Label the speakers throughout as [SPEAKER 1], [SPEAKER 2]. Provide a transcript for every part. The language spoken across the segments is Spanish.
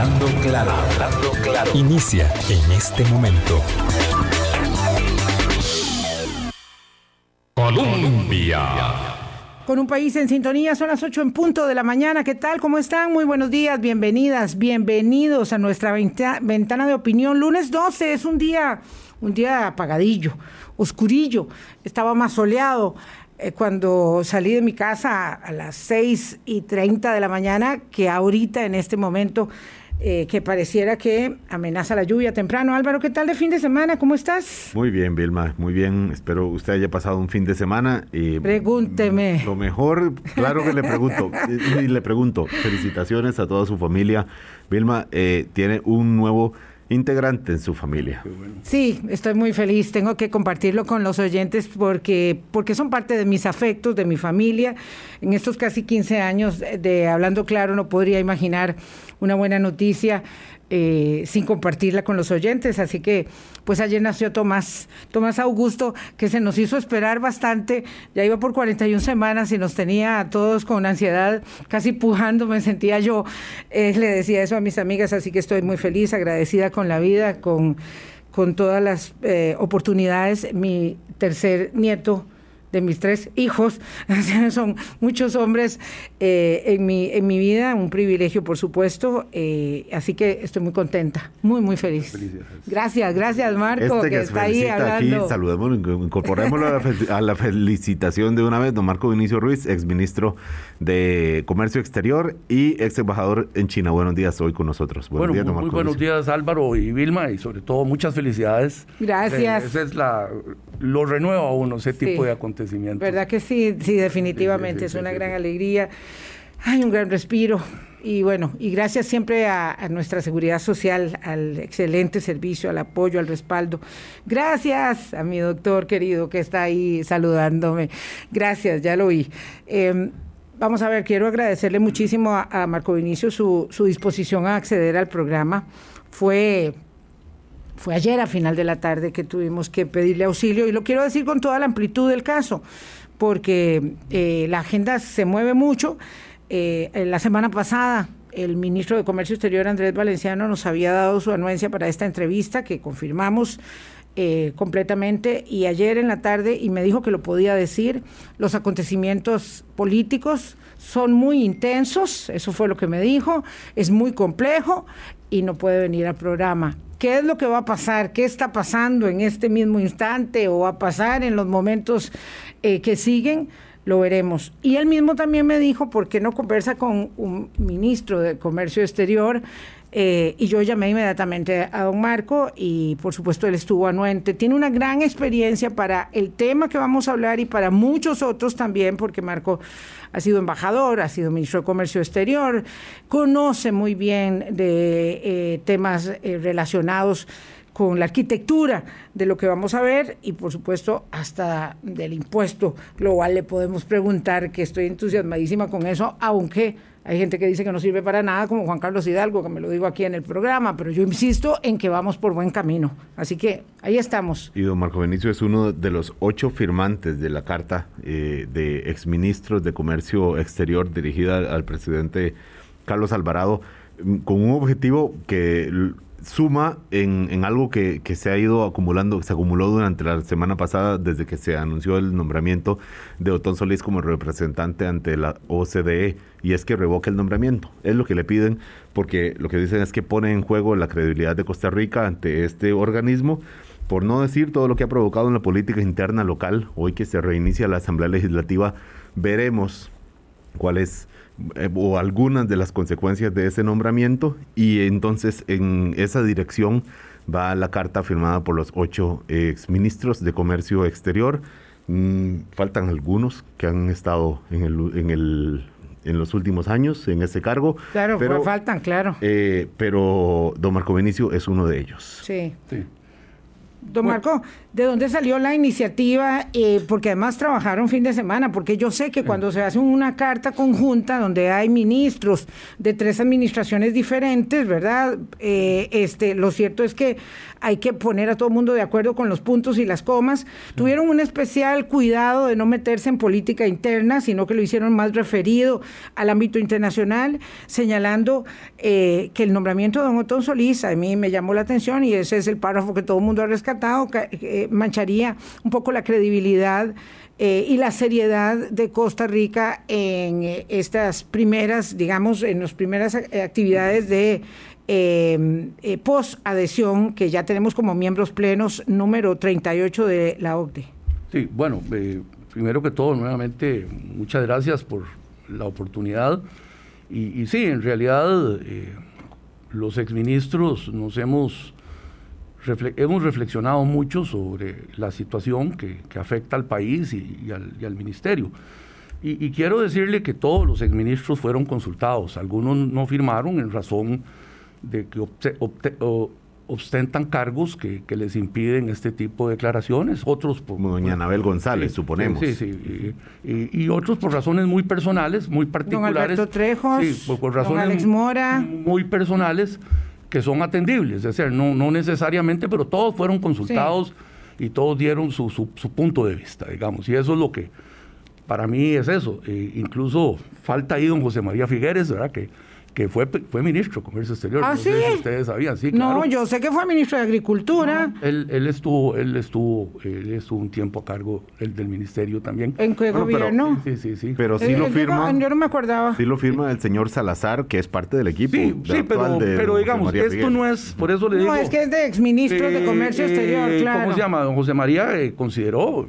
[SPEAKER 1] Hablando claro, hablando claro. Inicia en este momento. Colombia.
[SPEAKER 2] Con un país en sintonía, son las 8 en punto de la mañana. ¿Qué tal? ¿Cómo están? Muy buenos días, bienvenidas, bienvenidos a nuestra ventana de opinión. Lunes 12 es un día, un día apagadillo, oscurillo. Estaba más soleado eh, cuando salí de mi casa a las 6 y 30 de la mañana que ahorita en este momento eh, que pareciera que amenaza la lluvia temprano. Álvaro, ¿qué tal de fin de semana? ¿Cómo estás?
[SPEAKER 3] Muy bien, Vilma, muy bien. Espero usted haya pasado un fin de semana.
[SPEAKER 2] Y Pregúnteme.
[SPEAKER 3] Lo mejor, claro que le pregunto, y le pregunto, felicitaciones a toda su familia. Vilma eh, tiene un nuevo integrante en su familia.
[SPEAKER 2] Sí, estoy muy feliz. Tengo que compartirlo con los oyentes porque, porque son parte de mis afectos, de mi familia. En estos casi 15 años de Hablando Claro no podría imaginar una buena noticia eh, sin compartirla con los oyentes. Así que, pues ayer nació Tomás, Tomás Augusto, que se nos hizo esperar bastante. Ya iba por 41 semanas y nos tenía a todos con ansiedad, casi pujando, me sentía yo. Eh, le decía eso a mis amigas, así que estoy muy feliz, agradecida con la vida, con, con todas las eh, oportunidades. Mi tercer nieto de mis tres hijos, son muchos hombres eh, en, mi, en mi vida, un privilegio por supuesto, eh, así que estoy muy contenta, muy, muy feliz. Gracias, gracias Marco,
[SPEAKER 3] este que, está ahí hablando. Aquí, saludemos, incorporémoslo a, la felicitación de una vez, don Marco Vinicio Ruiz, exministro de Comercio Exterior y ex embajador en China. Buenos días hoy con nosotros.
[SPEAKER 4] Buenos días, don Marco muy buenos días Álvaro y Vilma y sobre todo muchas felicidades.
[SPEAKER 2] Gracias.
[SPEAKER 4] Eh, esa es la, lo renueva a uno ese tipo de acontecimientos
[SPEAKER 2] ¿Verdad que sí? Sí, definitivamente. es una gran alegría. Hay un gran respiro. Y bueno, y gracias siempre a, nuestra seguridad social, al excelente servicio, al apoyo, al respaldo. Gracias a mi doctor querido que está ahí saludándome. Gracias, ya lo oí. Em, vamos a ver, quiero agradecerle muchísimo a, Marco Vinicio su, su disposición a acceder al programa. Fue fue ayer a final de la tarde que tuvimos que pedirle auxilio y lo quiero decir con toda la amplitud del caso, porque eh, la agenda se mueve mucho. Eh, la semana pasada el ministro de Comercio Exterior Andrés Valenciano nos había dado su anuencia para esta entrevista que confirmamos eh, completamente y ayer en la tarde y me dijo que lo podía decir, los acontecimientos políticos son muy intensos, eso fue lo que me dijo, es muy complejo y no puede venir al programa. ¿Qué es lo que va a pasar? ¿Qué está pasando en este mismo instante o va a pasar en los momentos eh, que siguen? Lo veremos. Y él mismo también me dijo, ¿por qué no conversa con un ministro de Comercio Exterior? Eh, y yo llamé inmediatamente a don Marco y por supuesto él estuvo anuente. Tiene una gran experiencia para el tema que vamos a hablar y para muchos otros también, porque Marco ha sido embajador, ha sido ministro de Comercio Exterior, conoce muy bien de eh, temas eh, relacionados con la arquitectura de lo que vamos a ver y por supuesto hasta del impuesto global le podemos preguntar, que estoy entusiasmadísima con eso, aunque hay gente que dice que no sirve para nada, como Juan Carlos Hidalgo, que me lo digo aquí en el programa, pero yo insisto en que vamos por buen camino. Así que ahí estamos.
[SPEAKER 3] Y don Marco Benicio es uno de los ocho firmantes de la carta eh, de exministros de Comercio Exterior dirigida al presidente Carlos Alvarado, mm, con un objetivo que suma en, algo que, que, se ha ido acumulando, se acumuló durante la semana pasada desde que se anunció el nombramiento de Otón Solís como representante ante la OCDE, y es que revoque el nombramiento. Es lo que le piden, porque lo que dicen es que pone en juego la credibilidad de Costa Rica ante este organismo, por no decir todo lo que ha provocado en la política interna local. Hoy que se reinicia la Asamblea Legislativa, veremos cuál es eh, o algunas de las consecuencias de ese nombramiento y entonces en esa dirección va la carta firmada por los ocho exministros de Comercio Exterior. Mm, faltan algunos que han estado en el, en el en los últimos años en ese cargo.
[SPEAKER 2] Claro, pero faltan, claro.
[SPEAKER 3] Eh, pero don Marco Benicio es uno de ellos.
[SPEAKER 2] Sí. sí. Don Marco, ¿de dónde salió la iniciativa? Eh, porque además trabajaron fin de semana, porque yo sé que cuando se hace una carta conjunta donde hay ministros de tres administraciones diferentes, ¿verdad? Eh, este, lo cierto es que hay que poner a todo el mundo de acuerdo con los puntos y las comas. Tuvieron un especial cuidado de no meterse en política interna, sino que lo hicieron más referido al ámbito internacional, señalando eh, que el nombramiento de don Otón Solís a mí me llamó la atención y ese es el párrafo que todo el mundo ha rescatado, que eh, mancharía un poco la credibilidad eh, y la seriedad de Costa Rica en estas primeras, digamos, en las primeras actividades de Em, eh, post-adhesión, que ya tenemos como miembros plenos, número 38 de la OCDE.
[SPEAKER 4] Sí, bueno, eh, primero que todo, nuevamente, muchas gracias por la oportunidad. Y, sí, en realidad, eh, los exministros nos hemos, hemos reflexionado mucho sobre la situación que, afecta al país y, al, ministerio. Y, y, quiero decirle que todos los exministros fueron consultados, algunos no firmaron en razón de que ostentan cargos que, les impiden este tipo de declaraciones, otros
[SPEAKER 3] por... Como doña Anabel González, suponemos.
[SPEAKER 4] Sí, sí, y, otros por razones muy personales, muy particulares. Don
[SPEAKER 2] Alberto Trejos,
[SPEAKER 4] sí, por, razones Alex Mora. Muy, personales que son atendibles, es decir, no, no necesariamente, pero todos fueron consultados y todos dieron su, su, punto de vista, digamos, y eso es lo que para mí es eso. Eh, incluso falta ahí don José María Figueres, ¿verdad? Que, que fue, fue ministro de Comercio Exterior.
[SPEAKER 2] ¿Ah,
[SPEAKER 4] no
[SPEAKER 2] sí?
[SPEAKER 4] sé si ustedes sabían, sí, claro.
[SPEAKER 2] No, yo sé que fue ministro de Agricultura.
[SPEAKER 4] él, él, estuvo, él estuvo, él estuvo un tiempo a cargo del, del ministerio también.
[SPEAKER 2] ¿En qué gobierno?
[SPEAKER 3] sí, sí, sí. Pero sí lo firma.
[SPEAKER 2] Yo no me acordaba.
[SPEAKER 3] Sí lo firma el señor Salazar, que es parte del equipo.
[SPEAKER 4] Sí, sí, pero, pero digamos, esto no es, por eso le digo.
[SPEAKER 2] No, es que es de exministro de Comercio Exterior, eh, claro.
[SPEAKER 4] ¿Cómo se llama? Don José María eh, consideró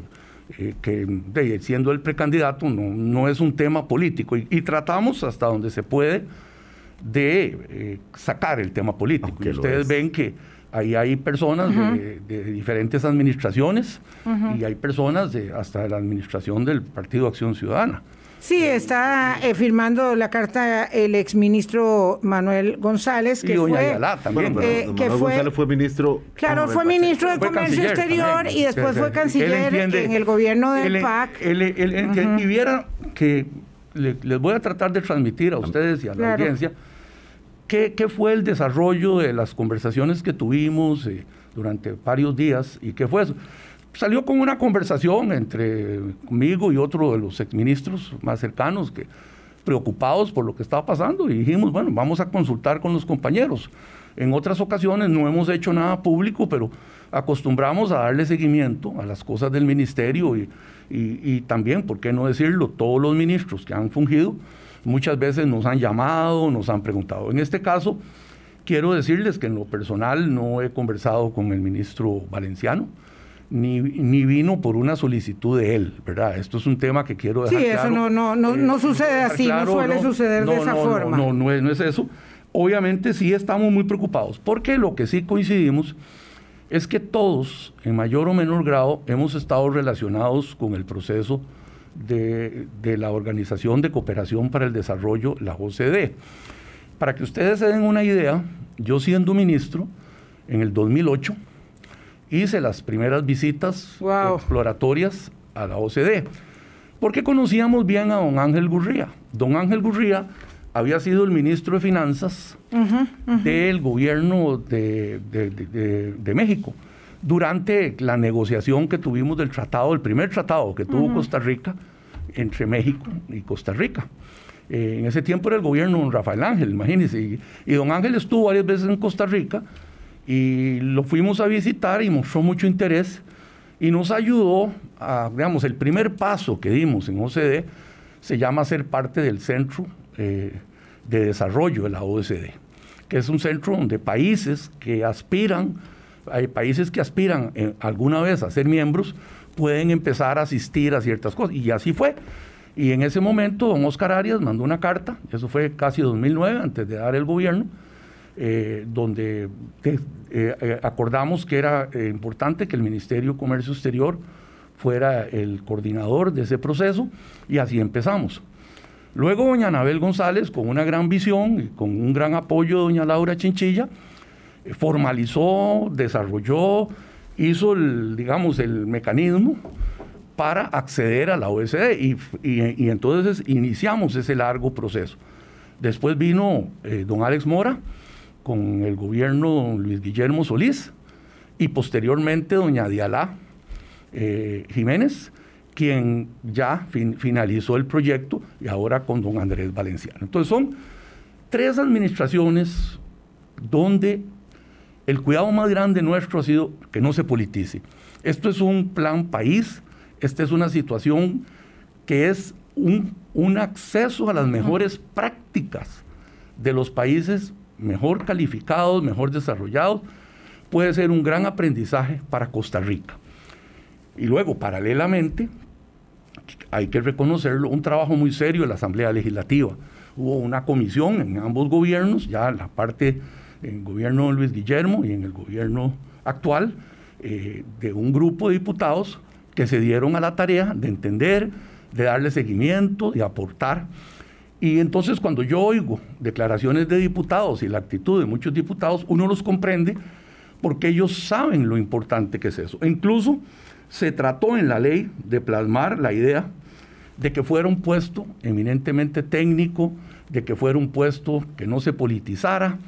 [SPEAKER 4] eh, que siendo el precandidato no, no es un tema político y, y tratamos hasta donde se puede de eh, sacar el tema político. y ustedes ven que ahí hay personas de, diferentes administraciones y hay personas de, hasta de la administración del Partido Acción Ciudadana.
[SPEAKER 2] Sí, está eh, firmando la carta el exministro Manuel González, que
[SPEAKER 4] y doña
[SPEAKER 2] fue,
[SPEAKER 4] Ayala también.
[SPEAKER 3] Eh, que Manuel fue, González fue ministro.
[SPEAKER 2] Claro, fue ministro de Comercio Exterior y después fue canciller en el gobierno del PAC.
[SPEAKER 4] Y viera que les voy a tratar de transmitir a ustedes y a la audiencia ¿Qué, fue el desarrollo de las conversaciones que tuvimos eh, durante varios días y qué fue eso? Salió con una conversación entre conmigo y otro de los exministros más cercanos que preocupados por lo que estaba pasando y dijimos, bueno, vamos a consultar con los compañeros. En otras ocasiones no hemos hecho nada público, pero acostumbramos a darle seguimiento a las cosas del ministerio y, y también, ¿por qué no decirlo? Todos los ministros que han fungido muchas veces nos han llamado, nos han preguntado. En este caso, quiero decirles que en lo personal no he conversado con el ministro valenciano. Ni, ni, vino por una solicitud de él, ¿verdad? Esto es un tema que quiero dejar
[SPEAKER 2] Sí, eso no, no, no, no eh, sucede así, no suele suceder de esa forma.
[SPEAKER 4] No, no, es, no es eso. Obviamente sí estamos muy preocupados, porque lo que sí coincidimos es que todos, en mayor o menor grado, hemos estado relacionados con el proceso de, la Organización de Cooperación para el Desarrollo, la OCDE. Para que ustedes se den una idea, yo siendo ministro, en el 2008, hice las primeras visitas exploratorias a la OCDE, porque conocíamos bien a don Ángel Gurría. Don Ángel Gurría había sido el ministro de Finanzas del gobierno de, de México durante la negociación que tuvimos del tratado, el primer tratado que tuvo Costa Rica entre México y Costa Rica. Eh, en ese tiempo era el gobierno de don Rafael Ángel, imagínense. Y, don Ángel estuvo varias veces en Costa Rica y lo fuimos a visitar y mostró mucho interés y nos ayudó a, digamos, el primer paso que dimos en OCDE se llama ser parte del Centro eh, de Desarrollo de la OCDE, que es un centro donde países que aspiran hay países que aspiran eh, alguna vez a ser miembros, pueden empezar a asistir a ciertas cosas. Y así fue. Y en ese momento, don Oscar Arias mandó una carta, eso fue casi 2009, antes de dar el gobierno, eh, donde eh, acordamos que era importante que el Ministerio de Comercio Exterior fuera el coordinador de ese proceso, y así empezamos. Luego, doña Anabel González, con una gran visión y con un gran apoyo de doña Laura Chinchilla, formalizó, desarrolló hizo, el, digamos, el mecanismo para acceder a la OSD y, entonces iniciamos ese largo proceso. Después vino eh, don Alex Mora con el gobierno don Luis Guillermo Solís y posteriormente doña Dialá eh, Jiménez, quien ya finalizó el proyecto y ahora con don Andrés Valenciano. Entonces son tres administraciones donde el cuidado más grande nuestro ha sido que no se politice. Esto es un plan país, esta es una situación que es un, un acceso a las mejores prácticas de los países mejor calificados, mejor desarrollados, puede ser un gran aprendizaje para Costa Rica. Y luego, paralelamente, hay que reconocerlo, un trabajo muy serio de la Asamblea Legislativa. Hubo una comisión en ambos gobiernos, ya la parte en el gobierno de Luis Guillermo y en el gobierno actual, eh, de un grupo de diputados que se dieron a la tarea de entender, de darle seguimiento, de aportar. Y entonces cuando yo oigo declaraciones de diputados y la actitud de muchos diputados, uno los comprende porque ellos saben lo importante que es eso. E incluso se trató en la ley de plasmar la idea de que fuera un puesto eminentemente técnico, de que fuera un puesto que no se politizara.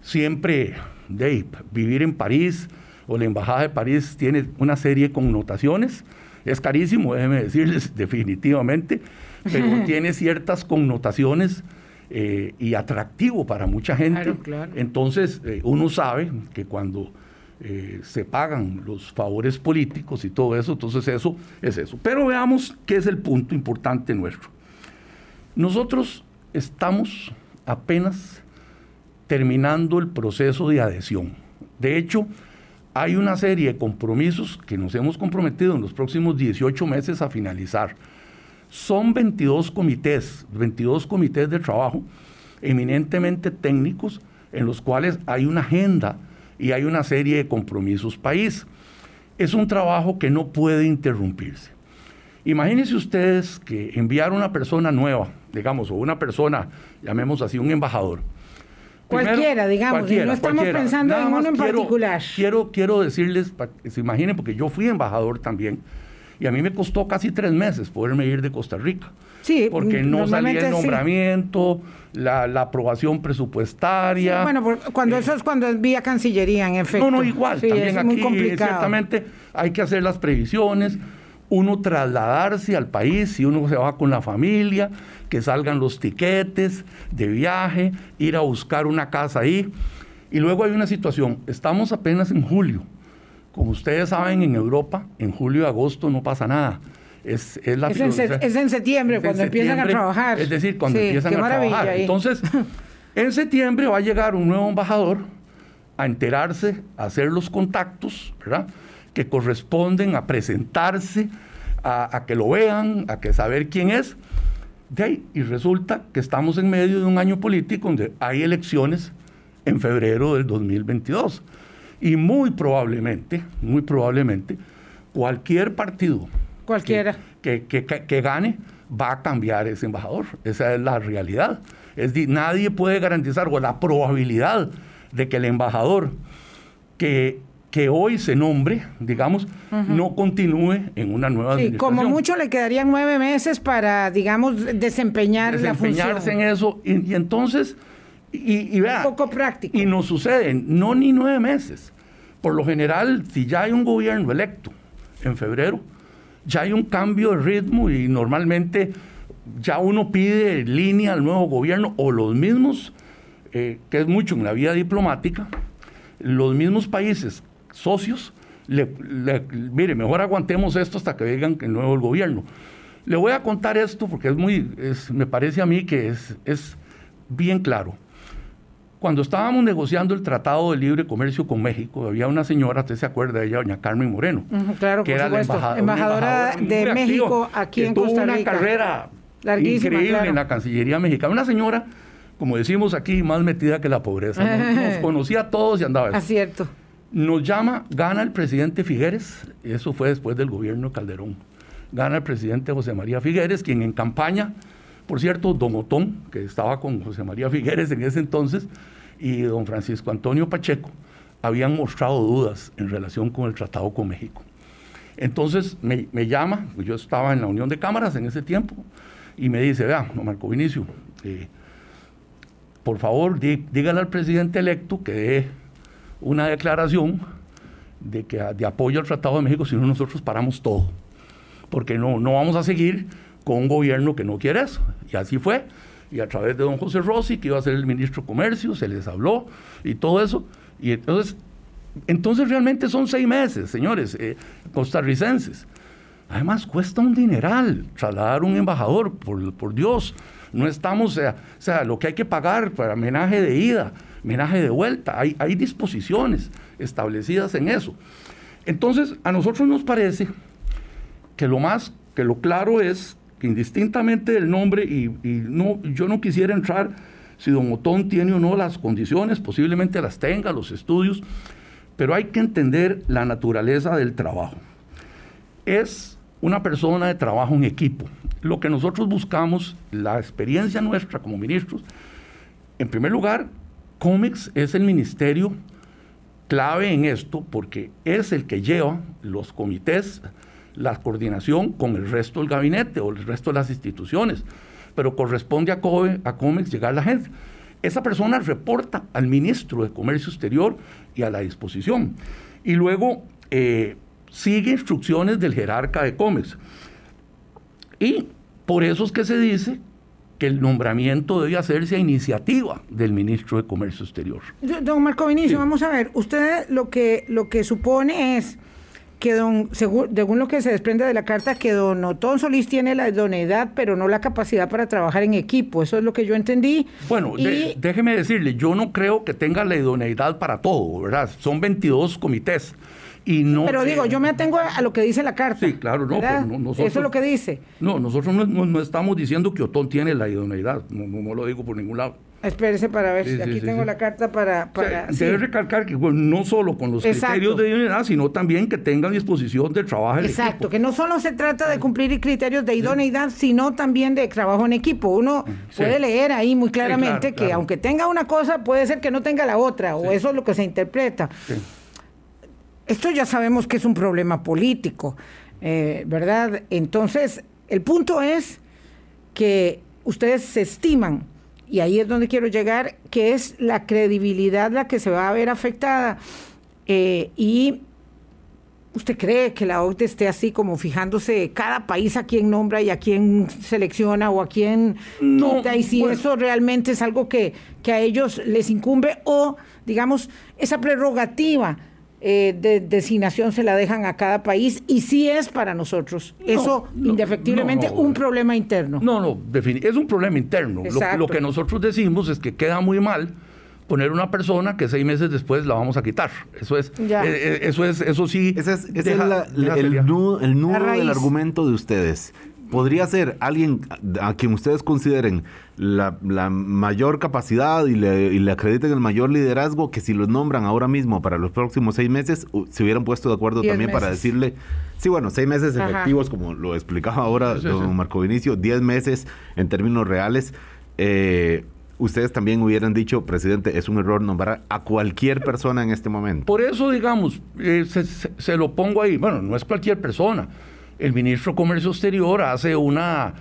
[SPEAKER 4] Siempre, de vivir en París o la Embajada de París tiene una serie de connotaciones. Es carísimo, déjeme decirles definitivamente, pero tiene ciertas connotaciones eh, y atractivo para mucha gente. Entonces, eh, uno sabe que cuando eh, se pagan los favores políticos y todo eso, entonces eso es eso. Pero veamos qué es el punto importante nuestro. Nosotros estamos apenas terminando el proceso de adhesión. De hecho, hay una serie de compromisos que nos hemos comprometido en los próximos 18 meses a finalizar. Son 22 comités, 22 comités de trabajo eminentemente técnicos en los cuales hay una agenda y hay una serie de compromisos país. Es un trabajo que no puede interrumpirse. Imagínense ustedes que enviar una persona nueva, digamos, o una persona, llamemos así, un embajador.
[SPEAKER 2] Cualquiera, digamos, no estamos pensando en uno en particular.
[SPEAKER 4] Quiero, quiero decirles, para que se imaginen, porque yo fui embajador también, y a mí me costó casi tres meses poderme ir de Costa Rica.
[SPEAKER 2] Sí,
[SPEAKER 4] porque no salía el nombramiento, la, aprobación presupuestaria.
[SPEAKER 2] bueno, cuando eh, eso es cuando es vía Cancillería, en efecto.
[SPEAKER 4] No, no, igual. también es aquí, muy complicado. ciertamente, hay que hacer las previsiones, uno trasladarse al país, si uno se va con la familia, que salgan los tiquetes de viaje, ir a buscar una casa ahí. Y luego hay una situación, estamos apenas en julio como ustedes saben, en Europa, en julio y agosto no pasa nada. Es, es, la
[SPEAKER 2] es, en, septiembre, cuando empiezan a trabajar.
[SPEAKER 4] Es decir, cuando empiezan a trabajar. Entonces, en septiembre va a llegar un nuevo embajador a enterarse, a hacer los contactos, ¿verdad? Que corresponden a presentarse, a, que lo vean, a que saber quién es. De ahí, y resulta que estamos en medio de un año político donde hay elecciones en febrero del 2022. Y muy probablemente, muy probablemente, cualquier partido
[SPEAKER 2] Cualquiera.
[SPEAKER 4] Que, que, gane va a cambiar ese embajador. Esa es la realidad. Es decir, nadie puede garantizar o la probabilidad de que el embajador que, que hoy se nombre, digamos, no continúe en una nueva sí,
[SPEAKER 2] Como mucho le quedarían nueve meses para, digamos, desempeñar la función.
[SPEAKER 4] Desempeñarse en eso. Y, entonces, y, y vea,
[SPEAKER 2] poco práctico.
[SPEAKER 4] Y nos suceden, no ni nueve meses. Por lo general, si ya hay un gobierno electo en febrero, ya hay un cambio de ritmo y normalmente ya uno pide línea al nuevo gobierno o los mismos, eh, que es mucho en la vida diplomática, los mismos países socios, le, mire, mejor aguantemos esto hasta que vengan el nuevo gobierno. Le voy a contar esto porque es muy, me parece a mí que es, es bien claro. Cuando estábamos negociando el Tratado de Libre Comercio con México, había una señora, usted se acuerda de ella, doña Carmen Moreno,
[SPEAKER 2] claro, que era la embajadora, de México aquí en Costa
[SPEAKER 4] Rica. Tuvo una carrera increíble en la Cancillería mexicana. Una señora, como decimos aquí, más metida que la pobreza. Nos, conocía a todos y andaba.
[SPEAKER 2] Es cierto.
[SPEAKER 4] Nos llama, gana el presidente Figueres, eso fue después del gobierno Calderón. Gana el presidente José María Figueres, quien en campaña por cierto, don Otón, que estaba con José María Figueres en ese entonces, y don Francisco Antonio Pacheco, habían mostrado dudas en relación con el tratado con México. Entonces me, llama, yo estaba en la Unión de Cámaras en ese tiempo, y me dice, vea, Marco Vinicio, eh, por favor, dígale al presidente electo que dé una declaración de, que, de apoyo al Tratado de México, si no nosotros paramos todo. Porque no, no vamos a seguir con un gobierno que no quiere eso. Y así fue. Y a través de don José Rossi, que iba a ser el ministro de Comercio, se les habló y todo eso. Y entonces, entonces realmente son seis meses, señores, eh, costarricenses. Además, cuesta un dineral trasladar un embajador, por, por Dios. No estamos, o sea, lo que hay que pagar para homenaje de ida, homenaje de vuelta, hay, hay disposiciones establecidas en eso. Entonces, a nosotros nos parece que lo más, que lo claro es que indistintamente del nombre, y, no, yo no quisiera entrar si don Otón tiene o no las condiciones, posiblemente las tenga, los estudios, pero hay que entender la naturaleza del trabajo. Es una persona de trabajo en equipo. Lo que nosotros buscamos, la experiencia nuestra como ministros, en primer lugar, COMEX es el ministerio clave en esto porque es el que lleva los comités, la coordinación con el resto del gabinete o el resto de las instituciones, pero corresponde a, COMEX llegar a la gente. Esa persona reporta al ministro de Comercio Exterior y a la disposición. Y luego eh, sigue instrucciones del jerarca de COMEX. Y por eso es que se dice que el nombramiento debe hacerse a iniciativa del ministro de Comercio Exterior.
[SPEAKER 2] Don Marco Vinicio, vamos a ver, usted lo que, lo que supone es que don, según, según lo que se desprende de la carta, que don Otón Solís tiene la idoneidad, pero no la capacidad para trabajar en equipo. Eso es lo que yo entendí.
[SPEAKER 4] Bueno, déjeme decirle, yo no creo que tenga la idoneidad para todo, ¿verdad? Son 22 comités.
[SPEAKER 2] Pero digo, yo me atengo a, lo que dice la carta.
[SPEAKER 4] Sí, claro, no,
[SPEAKER 2] Eso es lo que dice.
[SPEAKER 4] No, nosotros no, estamos diciendo que Otón tiene la idoneidad, no, lo digo por ningún lado.
[SPEAKER 2] Espérese para ver, si aquí tengo la carta para... para
[SPEAKER 4] debe recalcar que no solo con los criterios de idoneidad, sino también que tengan disposición de trabajo en
[SPEAKER 2] Exacto, que no solo se trata de cumplir criterios de idoneidad, sino también de trabajo en equipo. Uno puede leer ahí muy claramente que aunque tenga una cosa, puede ser que no tenga la otra, o eso es lo que se interpreta. Esto ya sabemos que es un problema político, eh, ¿verdad? Entonces, el punto es que ustedes se estiman, y ahí es donde quiero llegar, que es la credibilidad la que se va a ver afectada. Eh, y ¿Usted cree que la OCDE esté así como fijándose cada país a quién nombra y a quién selecciona o a quién no, Y si eso realmente es algo que, que, a ellos les incumbe o, digamos, esa prerrogativa eh, de designación se la dejan a cada país y sí es para nosotros. Eso, indefectiblemente, un problema interno.
[SPEAKER 4] No, no, es un problema interno. Lo, que nosotros decimos es que queda muy mal poner una persona que seis meses después la vamos a quitar. Eso es, eh, eh, eso es, eso sí.
[SPEAKER 3] Ese es, el, nudo, el nudo del argumento de ustedes podría ser alguien a quien ustedes consideren la, mayor capacidad y le, acrediten el mayor liderazgo, que si los nombran ahora mismo para los próximos seis meses, se hubieran puesto de acuerdo también para decirle, sí, bueno, seis meses efectivos, como lo explicaba ahora don Marco Vinicio, diez meses en términos reales. Eh, ustedes también hubieran dicho, presidente, es un error nombrar a cualquier persona en este momento.
[SPEAKER 4] Por eso, digamos, eh, se, lo pongo ahí. Bueno, no es cualquier persona el ministro de Comercio Exterior hace una,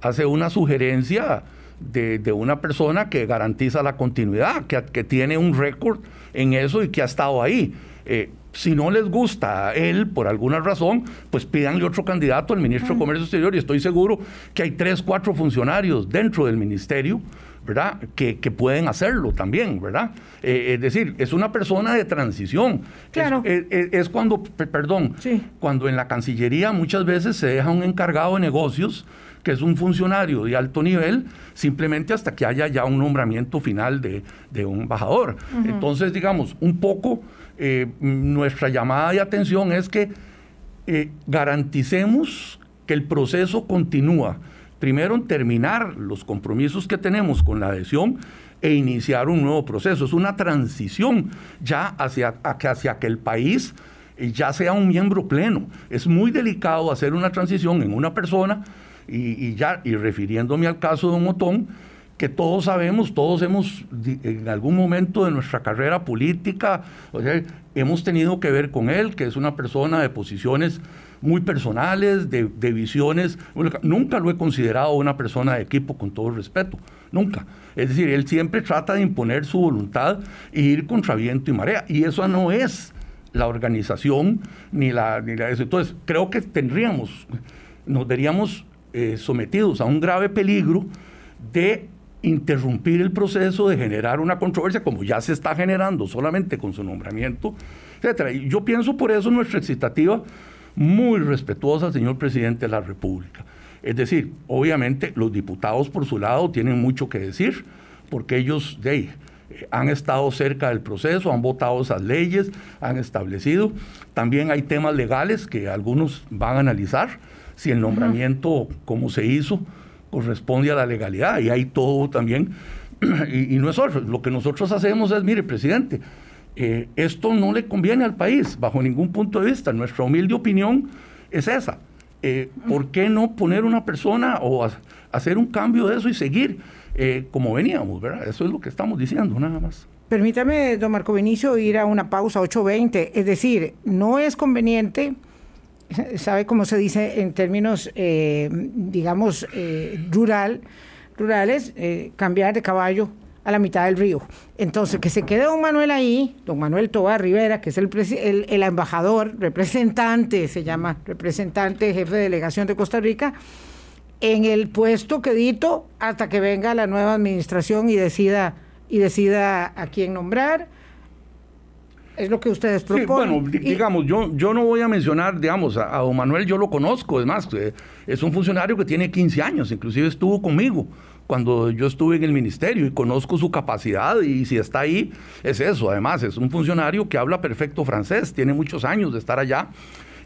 [SPEAKER 4] hace una sugerencia de, una persona que garantiza la continuidad, que, que tiene un récord en eso y que ha estado ahí. Eh, si no les gusta a él por alguna razón, pues pídanle otro candidato al ministro de. Comercio Exterior y estoy seguro que hay tres, cuatro funcionarios dentro del ministerio ¿verdad? Que, pueden hacerlo también, ¿verdad? Eh, es decir, es una persona de transición.
[SPEAKER 2] Claro.
[SPEAKER 4] Es, cuando, perdón, cuando en la Cancillería muchas veces se deja un encargado de negocios que es un funcionario de alto nivel, simplemente hasta que haya ya un nombramiento final de, un embajador. Entonces, digamos, un poco eh, nuestra llamada de atención es que eh, garanticemos que el proceso continúa primero terminar los compromisos que tenemos con la adhesión e iniciar un nuevo proceso. Es una transición ya hacia, hacia que el país eh, ya sea un miembro pleno. Es muy delicado hacer una transición en una persona y, ya, y refiriéndome al caso de un Otón, todos sabemos, todos hemos en algún momento de nuestra carrera política, hemos tenido que ver con él, que es una persona de posiciones muy personales, de, visiones. Nunca lo he considerado una persona de equipo, con todo respeto, nunca. Es decir, él siempre trata de imponer su voluntad e ir contra viento y marea, y eso no es la organización ni la, ni la Entonces, creo que tendríamos, nos veríamos eh, sometidos a un grave peligro de interrumpir el proceso de generar una controversia como ya se está generando solamente con su nombramiento, etc. Y yo pienso por eso nuestra excitativa muy respetuosa, señor presidente de la República. Es decir, obviamente los diputados por su lado tienen mucho que decir, porque ellos de, han estado cerca del proceso, han votado esas leyes, han establecido. También hay temas legales que algunos van a analizar, si el nombramiento, como se hizo, corresponde a la legalidad y hay todo también. y, no es otro. Lo que nosotros hacemos es, mire, presidente, eh, esto no le conviene al país bajo ningún punto de vista. Nuestra humilde opinión es esa. Eh, ¿Por qué no poner una persona o hacer un cambio de eso y seguir eh, como veníamos? ¿verdad? Eso es lo que estamos diciendo, nada más.
[SPEAKER 2] Permítame, don Marco Benicio, ir a una pausa 8.20. Es decir, no es conveniente sabe cómo se dice en términos, eh, digamos, eh, rural, rurales, eh, cambiar de caballo a la mitad del río. Entonces, que se quede don Manuel ahí, don Manuel Tobar Rivera, que es el, el, embajador, representante, se llama representante, jefe de delegación de Costa Rica, en el puesto quedito hasta que venga la nueva administración y decida, y decida a quién nombrar es lo que ustedes proponen.
[SPEAKER 4] bueno, digamos, yo, yo no voy a mencionar, digamos, a, don Manuel yo lo conozco, es más, eh, es un funcionario que tiene 15 años, inclusive estuvo conmigo cuando yo estuve en el ministerio y conozco su capacidad y si está ahí, es eso. Además, es un funcionario que habla perfecto francés, tiene muchos años de estar allá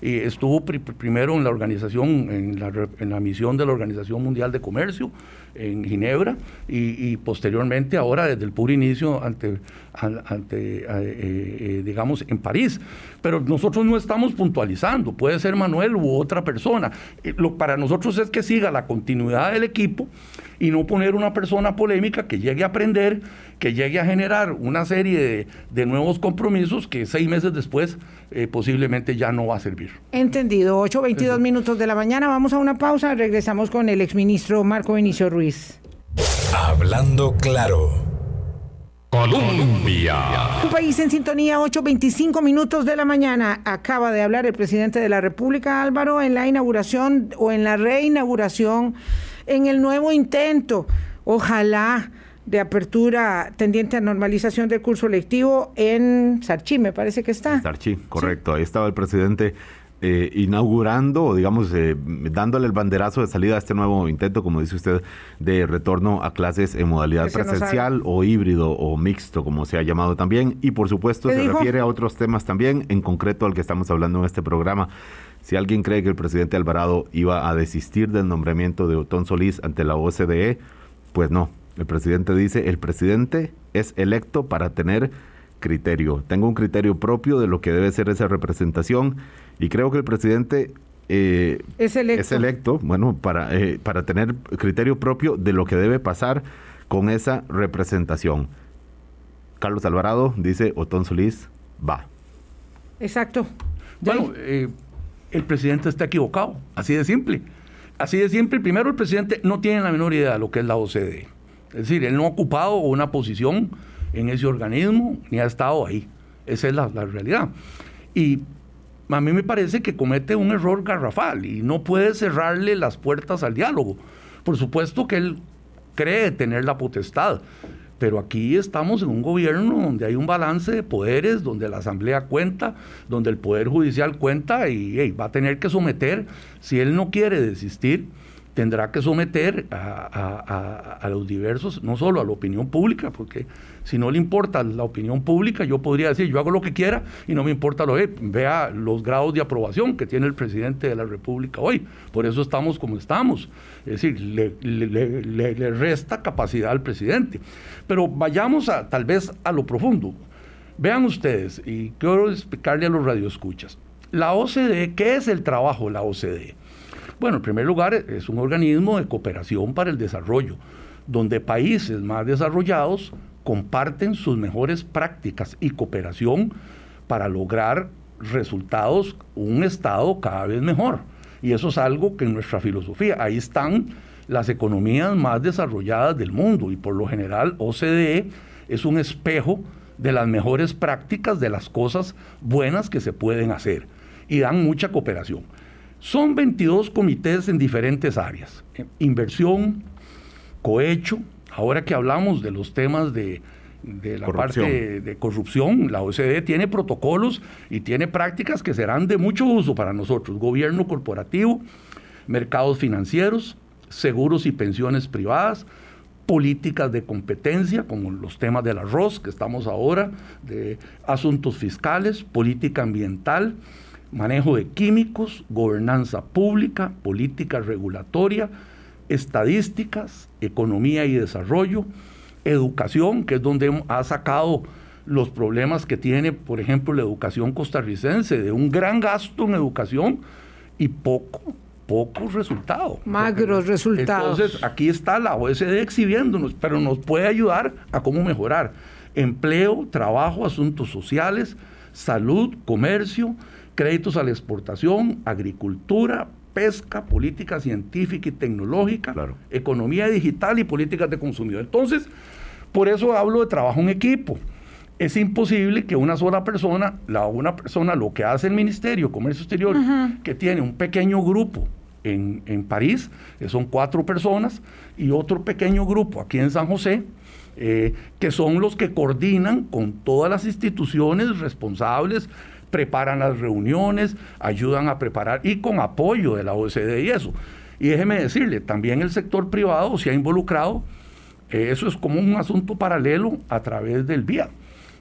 [SPEAKER 4] estuvo primero en la organización, en la, en la, misión de la Organización Mundial de Comercio en Ginebra y, posteriormente ahora desde el puro inicio ante, ante eh, eh, digamos, en París. Pero nosotros no estamos puntualizando, puede ser Manuel u otra persona. Eh, lo, para nosotros es que siga la continuidad del equipo y no poner una persona polémica que llegue a aprender, que llegue a generar una serie de, nuevos compromisos que seis meses después posiblemente ya no va a servir.
[SPEAKER 2] Entendido. 8.22 minutos de la mañana. Vamos a una pausa. Regresamos con el exministro Marco Benicio Ruiz.
[SPEAKER 1] Hablando claro. Colombia.
[SPEAKER 2] Un país en sintonía, 8.25 minutos de la mañana. Acaba de hablar el presidente de la República, Álvaro, en la inauguración o en la reinauguración, en el nuevo intento, ojalá, de apertura tendiente a normalización del curso lectivo en Sarchí, me parece que está.
[SPEAKER 3] Sarchí, correcto. Ahí estaba el presidente eh, inaugurando o digamos eh, dándole el banderazo de salida a este nuevo intento, como dice usted, de retorno a clases en modalidad presencial o híbrido o mixto, como se ha llamado también. Y por supuesto se refiere a otros temas también, en concreto al que estamos hablando en este programa. Si alguien cree que el presidente Alvarado iba a desistir del nombramiento de Otón Solís ante la OCDE, pues no. El presidente dice, el presidente es electo para tener criterio. Tengo un criterio propio de lo que debe ser esa representación y creo que el presidente eh, es, electo. bueno, para, eh, para tener criterio propio de lo que debe pasar con esa representación. Carlos Alvarado dice, Otón Solís va.
[SPEAKER 2] Exacto.
[SPEAKER 4] Bueno, eh, el presidente está equivocado, así de simple. Así de simple, primero el presidente no tiene la menor idea de lo que es la OCDE. Es decir, él no ha ocupado una posición en ese organismo ni ha estado ahí. Esa es la, realidad. Y a mí me parece que comete un error garrafal y no puede cerrarle las puertas al diálogo. Por supuesto que él cree tener la potestad, pero aquí estamos en un gobierno donde hay un balance de poderes, donde la Asamblea cuenta, donde el Poder Judicial cuenta y va a tener que someter, si él no quiere desistir, tendrá que someter a, los diversos, no solo a la opinión pública, porque si no le importa la opinión pública, yo podría decir, yo hago lo que quiera y no me importa lo que vea los grados de aprobación que tiene el presidente de la República hoy. Por eso estamos como estamos. Es decir, le, le resta capacidad al presidente. Pero vayamos a, tal vez a lo profundo. Vean ustedes, y quiero explicarle a los radioescuchas, la OCDE, ¿qué es el trabajo de la OCDE? Bueno, en primer lugar, es un organismo de cooperación para el desarrollo, donde países más desarrollados comparten sus mejores prácticas y cooperación para lograr resultados, un Estado cada vez mejor. Y eso es algo que en nuestra filosofía, ahí están las economías más desarrolladas del mundo y por lo general OCDE es un espejo de las mejores prácticas, de las cosas buenas que se pueden hacer y dan mucha cooperación. Son 22 comités en diferentes áreas, eh, inversión, cohecho, ahora que hablamos de los temas de, de la parte de, corrupción, la OCDE tiene protocolos y tiene prácticas que serán de mucho uso para nosotros, gobierno corporativo, mercados financieros, seguros y pensiones privadas, políticas de competencia, como los temas del arroz que estamos ahora, de asuntos fiscales, política ambiental, manejo de químicos, gobernanza pública, política regulatoria, estadísticas, economía y desarrollo, educación, que es donde ha sacado los problemas que tiene, por ejemplo, la educación costarricense, de un gran gasto en educación y poco, pocos resultados.
[SPEAKER 2] Magros resultados.
[SPEAKER 4] Entonces, aquí está la OSD exhibiéndonos, pero nos puede ayudar a cómo mejorar. Empleo, trabajo, asuntos sociales, salud, comercio, créditos a la exportación, agricultura, pesca, política científica y tecnológica, economía digital y políticas de consumidor. Entonces, por eso hablo de trabajo en equipo. Es imposible que una sola persona, la una persona, lo que hace el Ministerio de Comercio Exterior, que tiene un pequeño grupo en, en, París, que son cuatro personas, y otro pequeño grupo aquí en San José, eh, que son los que coordinan con todas las instituciones responsables, preparan las reuniones, ayudan a preparar y con apoyo de la OCDE y eso. Y déjeme decirle, también el sector privado se ha involucrado, eh, eso es como un asunto paralelo a través del VIA,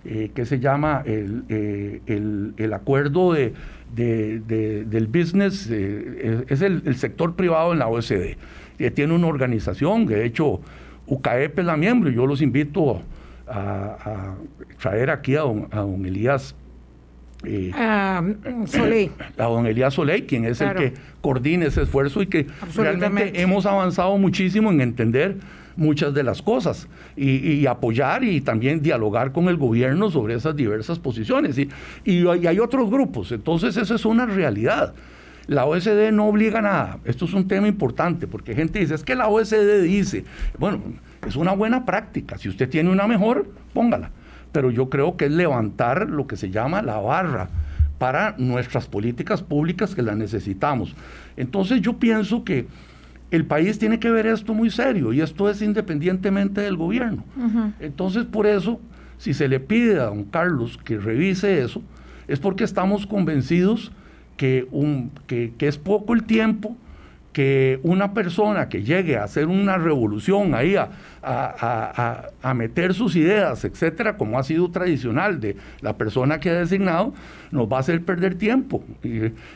[SPEAKER 4] eh, que se llama el, el acuerdo de del business, eh, es el, sector privado en la OSD. que tiene una organización, de hecho, UCAEP es la miembro, y yo los invito a, traer aquí a don, Elías.
[SPEAKER 2] Eh, ah, Soleil.
[SPEAKER 4] A don Elías Soleil, quien es el que coordina ese esfuerzo y que realmente hemos avanzado muchísimo en entender muchas de las cosas y, apoyar y también dialogar con el gobierno sobre esas diversas posiciones. Y, y, hay otros grupos, entonces eso es una realidad. La OSD no obliga a nada. Esto es un tema importante porque gente dice, es que la OSD dice, bueno, es una buena práctica. Si usted tiene una mejor, póngala. Pero yo creo que es levantar lo que se llama la barra para nuestras políticas públicas que las necesitamos. Entonces yo pienso que el país tiene que ver esto muy serio y esto es independientemente del gobierno. Entonces, por eso, si se le pide a don Carlos que revise eso, es porque estamos convencidos que, un, que, es poco el tiempo que una persona que llegue a hacer una revolución ahí, a, a, meter sus ideas, etcétera, como ha sido tradicional de la persona que ha designado, nos va a hacer perder tiempo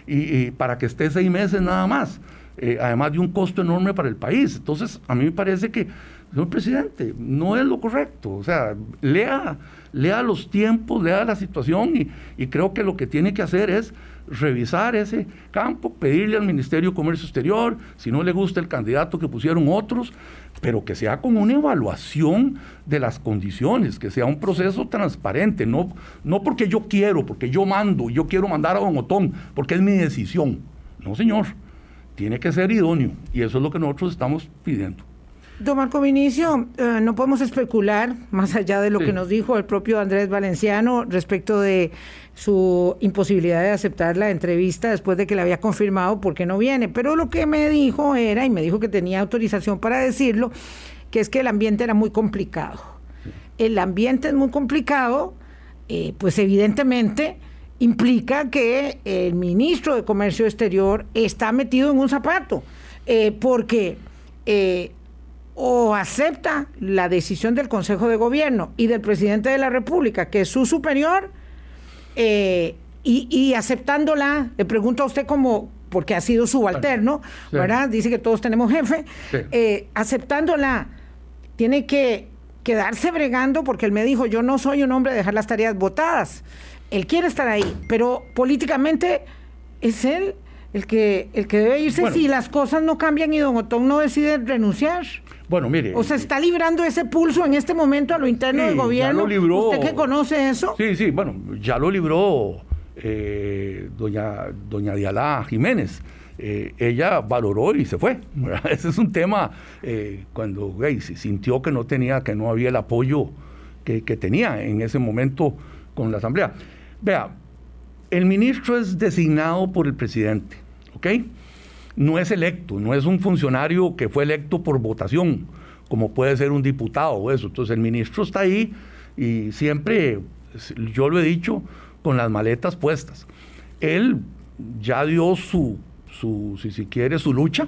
[SPEAKER 4] y para que esté seis meses nada más. Eh, además de un costo enorme para el país. Entonces, a mí me parece que, señor presidente, no es lo correcto. O sea, lea, lea los tiempos, lea la situación y, y creo que lo que tiene que hacer es revisar ese campo, pedirle al Ministerio de Comercio Exterior, si no le gusta el candidato que pusieron otros, pero que sea con una evaluación de las condiciones, que sea un proceso transparente, no, no porque yo quiero, porque yo mando, yo quiero mandar a Don Otón, porque es mi decisión. No, señor tiene que ser idóneo y eso es lo que nosotros estamos pidiendo.
[SPEAKER 2] Don Marco Vinicio, eh, no podemos especular, más allá de lo que nos dijo el propio Andrés Valenciano respecto de su imposibilidad de aceptar la entrevista después de que le había confirmado por qué no viene. Pero lo que me dijo era, y me dijo que tenía autorización para decirlo, que es que el ambiente era muy complicado. El ambiente es muy complicado, eh, pues evidentemente implica que el ministro de Comercio Exterior está metido en un zapato, eh, porque eh, o acepta la decisión del Consejo de Gobierno y del presidente de la República, que es su superior, eh, y, aceptándola, le pregunto a usted como, porque ha sido subalterno, ¿verdad? Dice que todos tenemos jefe, aceptándola, tiene que quedarse bregando porque él me dijo, yo no soy un hombre de dejar las tareas votadas él quiere estar ahí, pero políticamente es él el que, el que debe irse si las cosas no cambian y don Otón no decide renunciar.
[SPEAKER 4] Bueno, mire.
[SPEAKER 2] O sea, está librando ese pulso en este momento a lo interno del gobierno. ¿Usted que conoce eso?
[SPEAKER 4] Sí, sí, bueno, ya lo libró eh, doña, doña Dialá Jiménez. Eh, ella valoró y se fue. Ese es un tema eh, cuando se sintió que no tenía, que no había el apoyo que, que, tenía en ese momento con la Asamblea. Vea, el ministro es designado por el presidente, ¿ok? No es electo, no es un funcionario que fue electo por votación, como puede ser un diputado o eso. Entonces el ministro está ahí y siempre, yo lo he dicho, con las maletas puestas. Él ya dio su, su si, su lucha,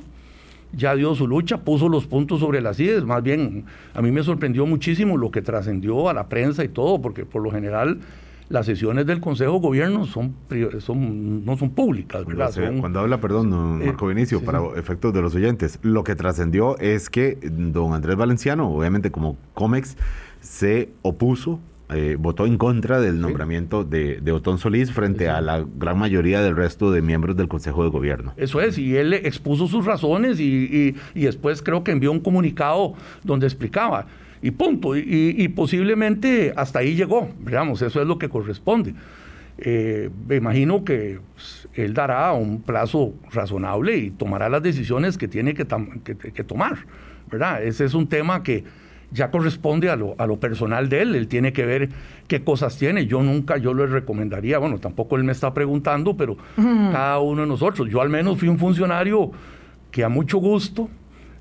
[SPEAKER 4] ya dio su lucha, puso los puntos sobre las IES, más bien a mí me sorprendió muchísimo lo que trascendió a la prensa y todo, porque por lo general las sesiones del Consejo de Gobierno son, son no son públicas, ¿verdad?
[SPEAKER 3] Cuando habla, perdón, eh, Marco Vinicio, para efectos de los oyentes, lo que trascendió es que don Andrés Valenciano, obviamente como COMEX, se opuso eh, votó en contra del nombramiento de, de, Otón Solís frente a la gran mayoría del resto de miembros del Consejo de Gobierno.
[SPEAKER 4] Eso es, y él expuso sus razones y, después creo que envió un comunicado donde explicaba. Y punto, y, posiblemente hasta ahí llegó, veamos, eso es lo que corresponde. Eh, me imagino que pues, él dará un plazo razonable y tomará las decisiones que tiene que, que tomar, ¿verdad? Ese es un tema que, ya corresponde a lo, a lo personal de él, él tiene que ver qué cosas tiene. Yo nunca, yo le recomendaría, bueno, tampoco él me está preguntando, pero cada uno de nosotros, yo al menos fui un funcionario que a mucho gusto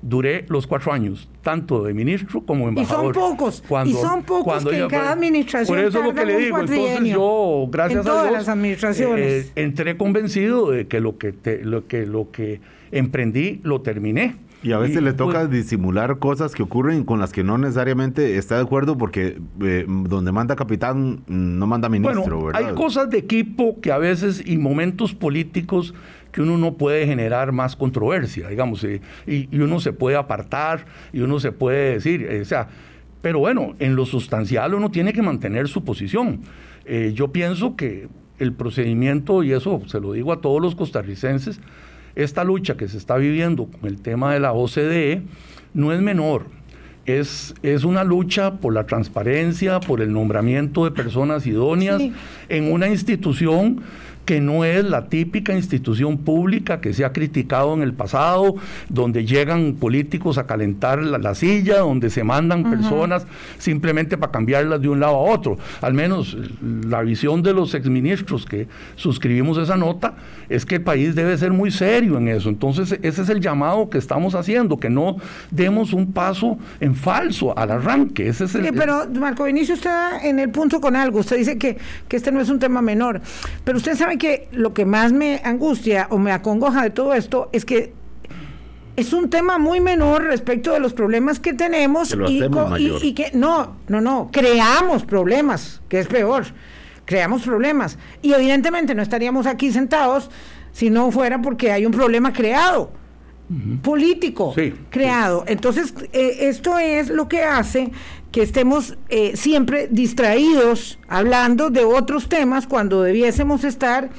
[SPEAKER 4] duré los cuatro años, tanto de ministro como embajador.
[SPEAKER 2] Y son pocos, y son pocos que en cada administración
[SPEAKER 4] Por eso es lo que le digo, entonces yo, gracias
[SPEAKER 2] a
[SPEAKER 4] Dios,
[SPEAKER 2] las administraciones.
[SPEAKER 4] Eh, entré convencido de que lo que, lo que lo que emprendí lo terminé.
[SPEAKER 3] Y a veces le toca pues, disimular cosas que ocurren con las que no necesariamente está de acuerdo porque eh, donde manda capitán no manda ministro,
[SPEAKER 4] bueno, Hay cosas de equipo que a veces y momentos políticos que uno no puede generar más controversia, digamos, eh, y, uno se puede apartar y uno se puede decir, eh, o sea, pero bueno, en lo sustancial uno tiene que mantener su posición. yo pienso que el procedimiento, y eso se lo digo a todos los costarricenses, esta lucha que se está viviendo con el tema de la OCDE no es menor. Es, es, una lucha por la transparencia, por el nombramiento de personas idóneas en una institución que no es la típica institución pública que se ha criticado en el pasado, donde llegan políticos a calentar la, silla, donde se mandan personas simplemente para cambiarlas de un lado a otro. Al menos la visión de los exministros que suscribimos esa nota es que el país debe ser muy serio en eso. Entonces, ese es el llamado que estamos haciendo, que no demos un paso en falso al arranque. Ese es el,
[SPEAKER 2] pero, Marco Vinicio, está en el punto con algo. Usted dice que, que este no es un tema menor, pero usted sabe que lo que más me angustia o me acongoja de todo esto es que es un tema muy menor respecto de los problemas que tenemos y, que no, no, no, creamos problemas, que es peor, creamos problemas. Y evidentemente no estaríamos aquí sentados si no fuera porque hay un problema creado, político, creado. Entonces, eh, esto es lo que hace que estemos eh, siempre distraídos hablando de otros temas cuando debiésemos estar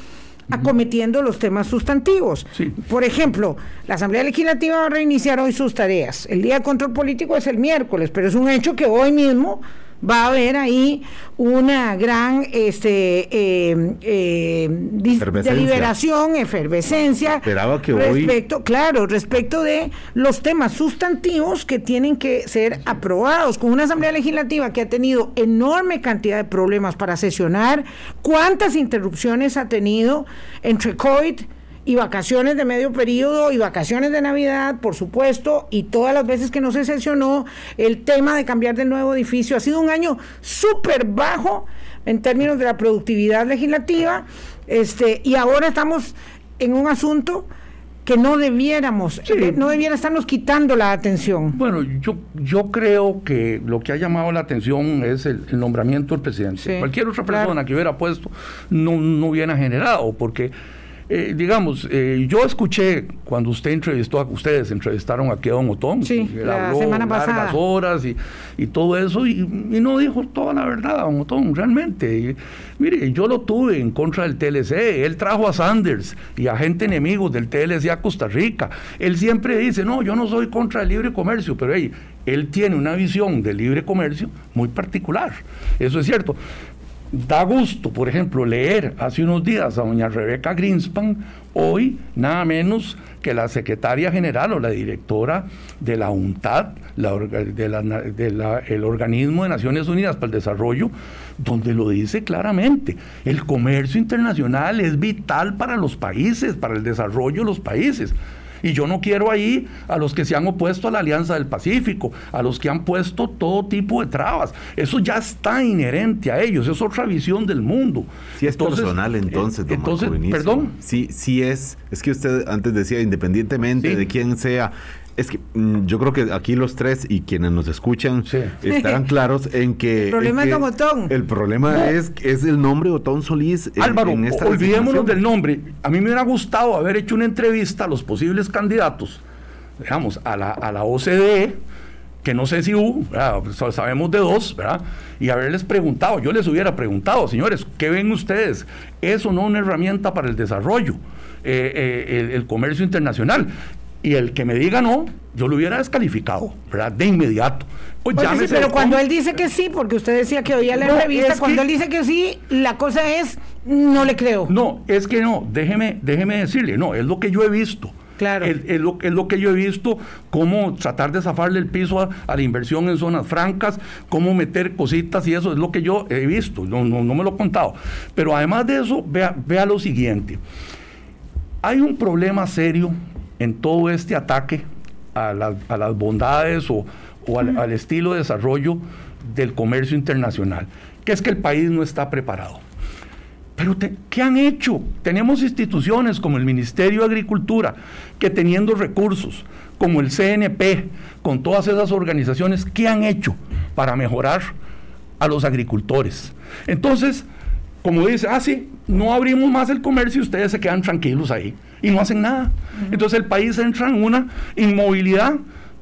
[SPEAKER 2] acometiendo los temas sustantivos. Por ejemplo, la Asamblea Legislativa va a reiniciar hoy sus tareas. El día de control político es el miércoles, pero es un hecho que hoy mismo va a haber ahí una gran este, eh, eh, deliberación, efervescencia.
[SPEAKER 3] Esperaba que
[SPEAKER 2] respecto, Claro, respecto de los temas sustantivos que tienen que ser aprobados. Con una Asamblea Legislativa que ha tenido enorme cantidad de problemas para sesionar, ¿cuántas interrupciones ha tenido entre COVID? Y vacaciones de medio periodo y vacaciones de Navidad, por supuesto, y todas las veces que no se sesionó el tema de cambiar de nuevo edificio. Ha sido un año súper bajo en términos de la productividad legislativa, este, y ahora estamos en un asunto que no debiéramos, eh, no debiera estarnos quitando la atención.
[SPEAKER 4] Bueno, yo, yo creo que lo que ha llamado la atención es el, nombramiento del presidente. Cualquier otra persona que hubiera puesto no, no hubiera generado, porque eh, digamos, eh, yo escuché cuando usted entrevistó, a ustedes entrevistaron a Don Otón,
[SPEAKER 2] sí, la semana pasada.
[SPEAKER 4] horas y, y todo eso, y, no dijo toda la verdad, Don Otón, realmente. mire, yo lo tuve en contra del TLC, él trajo a Sanders y a gente enemigos del TLC a Costa Rica. Él siempre dice, no, yo no soy contra el libre comercio, pero hey, él tiene una visión de libre comercio muy particular. Eso es cierto. Da gusto, por ejemplo, leer hace unos días a doña Rebeca Greenspan, hoy nada menos que la secretaria general o la directora de la UNTAD, el organismo de Naciones Unidas para el Desarrollo, donde lo dice claramente, el comercio internacional es vital para los países, para el desarrollo de los países. Y yo no quiero ahí a los que se han opuesto a la Alianza del Pacífico, a los que han puesto todo tipo de trabas. Eso ya está inherente a ellos, es otra visión del mundo.
[SPEAKER 3] Sí es personal entonces,
[SPEAKER 4] don entonces perdón.
[SPEAKER 3] Sí, sí es, es que usted antes decía, independientemente de quién sea, es que mm, yo creo que aquí los tres y quienes nos escuchan estarán claros en que...
[SPEAKER 2] El problema es Otón.
[SPEAKER 3] El problema es, es el nombre Otón Solís.
[SPEAKER 4] Álvaro, olvidémonos del nombre. A mí me hubiera gustado haber hecho una entrevista a los posibles candidatos, digamos, a la, a la OCDE, que no sé si hubo, sabemos de dos, ¿verdad? Y haberles preguntado, yo les hubiera preguntado, señores, ¿qué ven ustedes? ¿Es o no una herramienta para el desarrollo? Eh, eh, el, comercio internacional y el que me diga no, yo lo hubiera descalificado, ¿verdad? De inmediato.
[SPEAKER 2] Pues pero cuando él dice que sí, porque usted decía que oía la entrevista, cuando él dice que sí, la cosa es, no le creo.
[SPEAKER 4] No, es que no, déjeme, déjeme decirle, no, es lo que yo he visto.
[SPEAKER 2] Claro.
[SPEAKER 4] Es, lo, que yo he visto, cómo tratar de zafarle el piso a, la inversión en zonas francas, cómo meter cositas y eso es lo que yo he visto, no, no, no me lo he contado. Pero además de eso, vea, vea lo siguiente. Hay un problema serio en todo este ataque a, las bondades o, al, estilo de desarrollo del comercio internacional, que es que el país no está preparado. Pero ¿qué han hecho? Tenemos instituciones como el Ministerio de Agricultura, que teniendo recursos, como el CNP, con todas esas organizaciones, ¿qué han hecho para mejorar a los agricultores? Entonces, como dice, ah, sí, no abrimos más el comercio y ustedes se quedan tranquilos ahí y no hacen nada. Entonces el país entra en una inmovilidad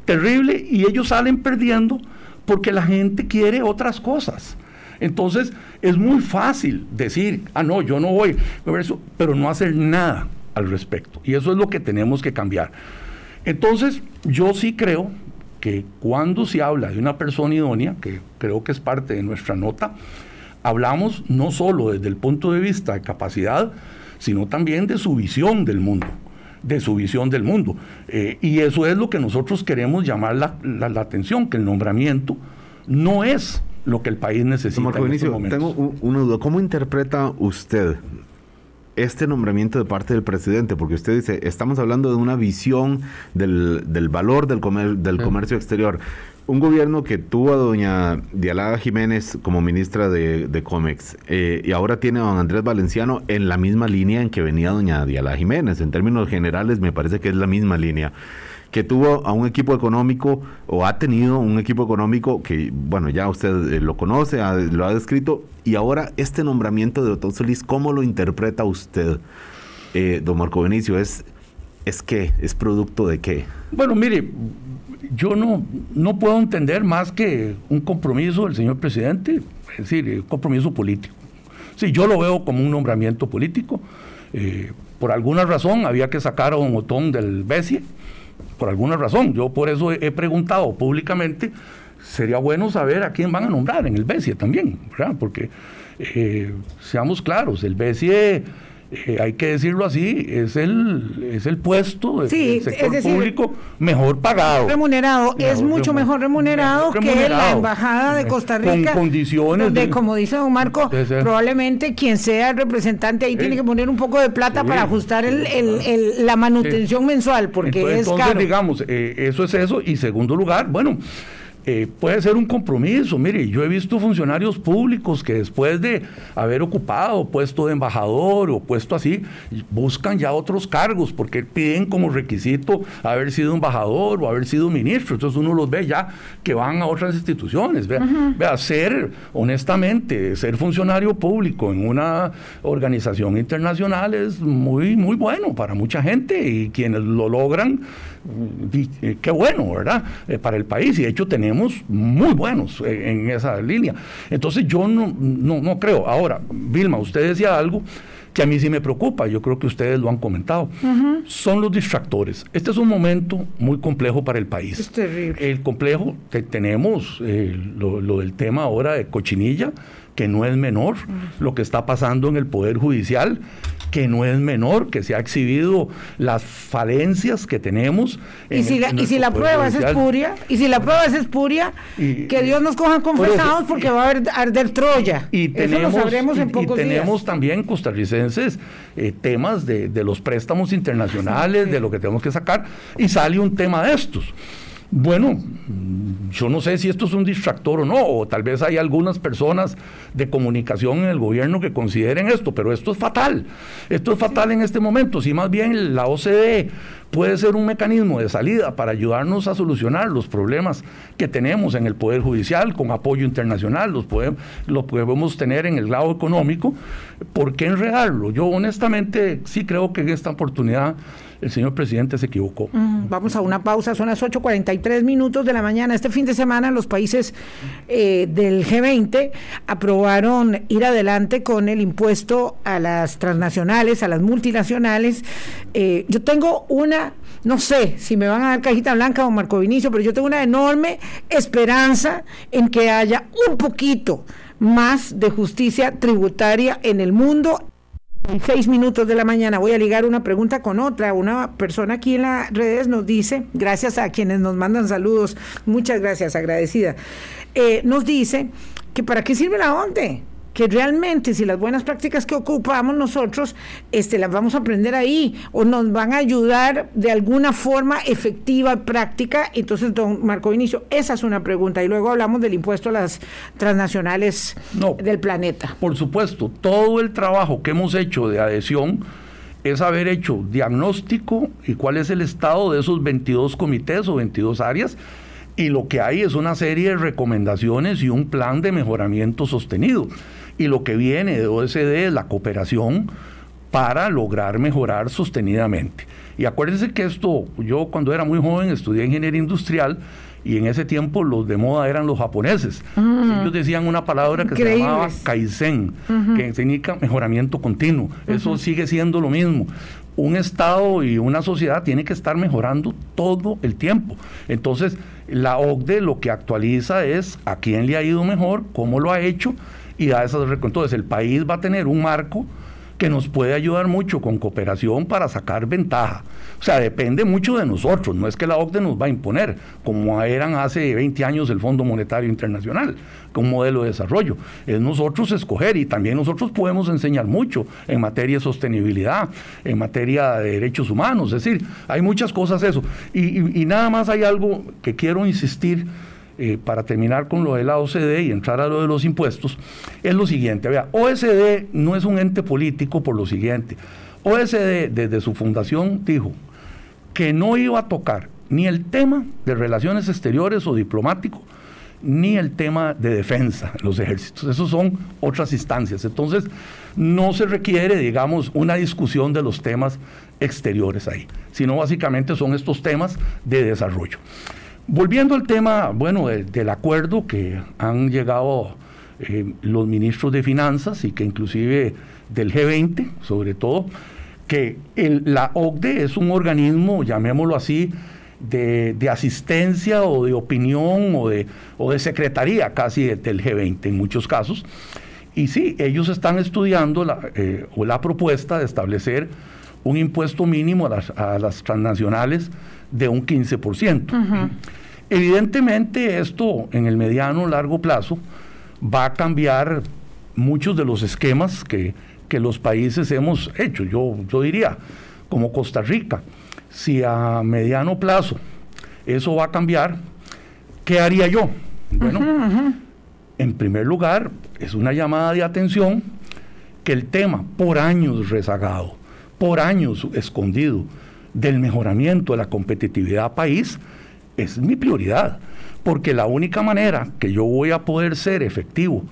[SPEAKER 4] terrible y ellos salen perdiendo porque la gente quiere otras cosas. Entonces es muy fácil decir, ah, no, yo no voy, pero no hacer nada al respecto. Y eso es lo que tenemos que cambiar. Entonces yo sí creo que cuando se habla de una persona idónea, que creo que es parte de nuestra nota, hablamos no solo desde el punto de vista de capacidad, sino también de su visión del mundo de su visión del mundo. Eh, y eso es lo que nosotros queremos llamar la, atención, que el nombramiento no es lo que el país necesita. en este
[SPEAKER 3] tengo una duda. ¿Cómo interpreta usted este nombramiento de parte del presidente? Porque usted dice, estamos hablando de una visión del, valor del, del comercio exterior un gobierno que tuvo a doña Dialada Jiménez como ministra de, de Comex eh, y ahora tiene a don Andrés Valenciano en la misma línea en que venía doña Dialada Jiménez. En términos generales me parece que es la misma línea. Que tuvo a un equipo económico o ha tenido un equipo económico que, bueno, ya usted eh, lo conoce, lo ha descrito, y ahora este nombramiento de Otón Solís, ¿cómo lo interpreta usted, eh, don Marco Benicio? ¿Es, ¿Es qué? ¿Es producto de qué?
[SPEAKER 4] Bueno, mire, yo no, no puedo entender más que un compromiso del señor presidente, es decir, un compromiso político. Sí, yo lo veo como un nombramiento político. Eh, por alguna razón había que sacar a un Otón del BESIE, por alguna razón. Yo por eso he, preguntado públicamente, sería bueno saber a quién van a nombrar en el BESIE también. Porque, eh, seamos claros, el BESIE eh, hay que decirlo así, es el, es el puesto del sector público mejor pagado.
[SPEAKER 2] Remunerado, es mucho mejor remunerado, que la Embajada de Costa Rica.
[SPEAKER 4] Con condiciones.
[SPEAKER 2] de, como dice don Marco, probablemente quien sea el representante ahí tiene que poner un poco de plata para ajustar el, el, la manutención mensual, porque es
[SPEAKER 4] caro. digamos, eh, eso es eso. Y segundo lugar, bueno. Eh, puede ser un compromiso. Mire, yo he visto funcionarios públicos que después de haber ocupado puesto de embajador o puesto así, buscan ya otros cargos porque piden como requisito haber sido embajador o haber sido ministro. Entonces uno los ve ya que van a otras instituciones. Vea, ser, honestamente, ser funcionario público en una organización internacional es muy, muy bueno para mucha gente y quienes lo logran qué bueno, ¿verdad? Eh, para el país. Y de hecho tenemos muy buenos eh, en esa línea. Entonces yo no, no, no creo. Ahora, Vilma, usted decía algo que a mí sí me preocupa, yo creo que ustedes lo han comentado, son los distractores. Este es un momento muy complejo para el país.
[SPEAKER 2] Es terrible.
[SPEAKER 4] El complejo, que tenemos eh, lo, lo del tema ahora de cochinilla, que no es menor, lo que está pasando en el Poder Judicial, que no es menor, que se ha exhibido las falencias que tenemos.
[SPEAKER 2] Y si, la, y si la prueba es espuria, y si la prueba es espuria, que Dios nos coja confesados porque va a haber arder Troya.
[SPEAKER 4] Y tenemos, sabremos en pocos y tenemos también costarricenses eh, temas de, de, los préstamos internacionales, de lo que tenemos que sacar, y sale un tema de estos. Bueno, yo no sé si esto es un distractor o no, o tal vez hay algunas personas de comunicación en el gobierno que consideren esto, pero esto es fatal. Esto es fatal en este momento. Si más bien la OCDE puede ser un mecanismo de salida para ayudarnos a solucionar los problemas que tenemos en el Poder Judicial con apoyo internacional, los podemos, lo podemos tener en el lado económico, ¿por qué enredarlo? Yo honestamente sí creo que en esta oportunidad el señor presidente se equivocó.
[SPEAKER 2] vamos a una pausa, son las 8.43 minutos de la mañana. Este fin de semana los países eh, del G20 aprobaron ir adelante con el impuesto a las transnacionales, a las multinacionales. Eh, yo tengo una, no sé si me van a dar cajita blanca o Marco Vinicio, pero yo tengo una enorme esperanza en que haya un poquito más de justicia tributaria en el mundo seis minutos de la mañana voy a ligar una pregunta con otra. Una persona aquí en las redes nos dice, gracias a quienes nos mandan saludos, muchas gracias, agradecida, eh, nos dice que para qué sirve la ONDE que realmente si las buenas prácticas que ocupamos nosotros este, las vamos a aprender ahí o nos van a ayudar de alguna forma efectiva, práctica. Entonces, don Marco Vinicio, esa es una pregunta. Y luego hablamos del impuesto a las transnacionales del planeta.
[SPEAKER 4] Por supuesto, todo el trabajo que hemos hecho de adhesión es haber hecho diagnóstico y cuál es el estado de esos 22 comités o 22 áreas y lo que hay es una serie de recomendaciones y un plan de mejoramiento sostenido y lo que viene de OSD es la cooperación para lograr mejorar sostenidamente. Y acuérdense que esto, yo cuando era muy joven estudié ingeniería industrial y en ese tiempo los de moda eran los japoneses. Ellos decían una palabra que se llamaba kaizen, que significa mejoramiento continuo. Eso sigue siendo lo mismo. Un Estado y una sociedad tiene que estar mejorando todo el tiempo. Entonces, la OCDE lo que actualiza es a quién le ha ido mejor, cómo lo ha hecho y da esas Entonces el país va a tener un marco que nos puede ayudar mucho con cooperación para sacar ventaja. O sea, depende mucho de nosotros, no es que la OCDE nos va a imponer, como eran hace 20 años el Fondo Monetario Internacional, con un modelo de desarrollo. Es nosotros escoger y también nosotros podemos enseñar mucho en materia de sostenibilidad, en materia de derechos humanos, es decir, hay muchas cosas eso. y nada más hay algo que quiero insistir eh, para terminar con lo de la OCDE y entrar a lo de los impuestos, es lo siguiente. Vea, OSD no es un ente político por lo siguiente. OSD desde su fundación dijo que no iba a tocar ni el tema de relaciones exteriores o diplomático, ni el tema de defensa los ejércitos. Esas son otras instancias. Entonces, no se requiere, digamos, una discusión de los temas exteriores ahí, sino básicamente son estos temas de desarrollo. Volviendo al tema, bueno, del acuerdo que han llegado eh, los ministros de finanzas y que inclusive del G20, sobre todo, que la OCDE es un organismo, llamémoslo así, de, asistencia o de opinión o de, o de secretaría casi del G20 en muchos casos. Y sí, ellos están estudiando la, eh, la propuesta de establecer un impuesto mínimo a las, a las transnacionales de un 15%. Evidentemente esto en el mediano o largo plazo va a cambiar muchos de los esquemas que, los países hemos hecho. Yo, yo diría, como Costa Rica, si a mediano plazo eso va a cambiar, ¿qué haría yo? Bueno, en primer lugar, es una llamada de atención que el tema por años rezagado, por años escondido, del mejoramiento de la competitividad país, es mi prioridad, porque la única manera que yo voy a poder ser efectivo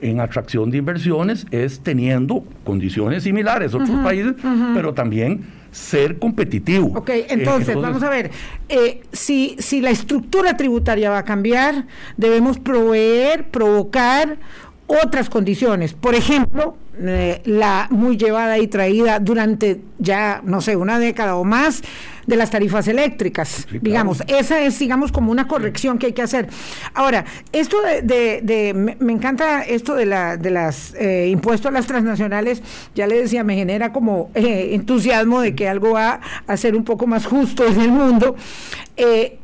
[SPEAKER 4] en atracción de inversiones es teniendo condiciones similares a otros países, pero también ser competitivo.
[SPEAKER 2] Ok, entonces, vamos a ver, eh, si, si la estructura tributaria va a cambiar, debemos proveer, provocar otras condiciones. Por ejemplo, eh, la muy llevada y traída durante ya, no sé, una década o más de las tarifas eléctricas. Digamos, esa es, digamos, como una corrección que hay que hacer. Ahora, esto de, me, encanta esto de, la, de las eh, impuestos a las transnacionales, ya le decía, me genera como eh, entusiasmo de que algo va a ser un poco más justo en el mundo.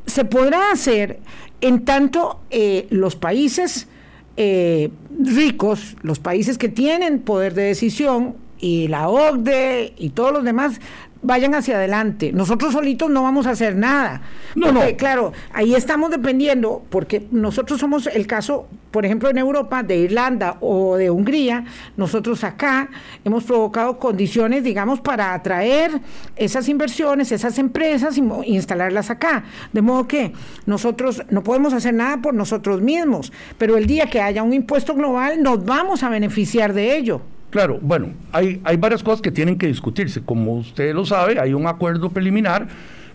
[SPEAKER 2] se podrá hacer en tanto los países eh, ricos, los países que tienen poder de decisión y la OCDE y todos los demás vayan hacia adelante. Nosotros solitos no vamos a hacer nada. No, no. Claro, ahí estamos dependiendo, porque nosotros somos el caso, por ejemplo, en Europa, de Irlanda o de Hungría, nosotros acá hemos provocado condiciones, digamos, para atraer esas inversiones, esas empresas e instalarlas acá. De modo que nosotros no podemos hacer nada por nosotros mismos, pero el día que haya un impuesto global nos vamos a beneficiar de ello.
[SPEAKER 4] Claro, bueno, hay, hay varias cosas que tienen que discutirse. Como usted lo sabe, hay un acuerdo preliminar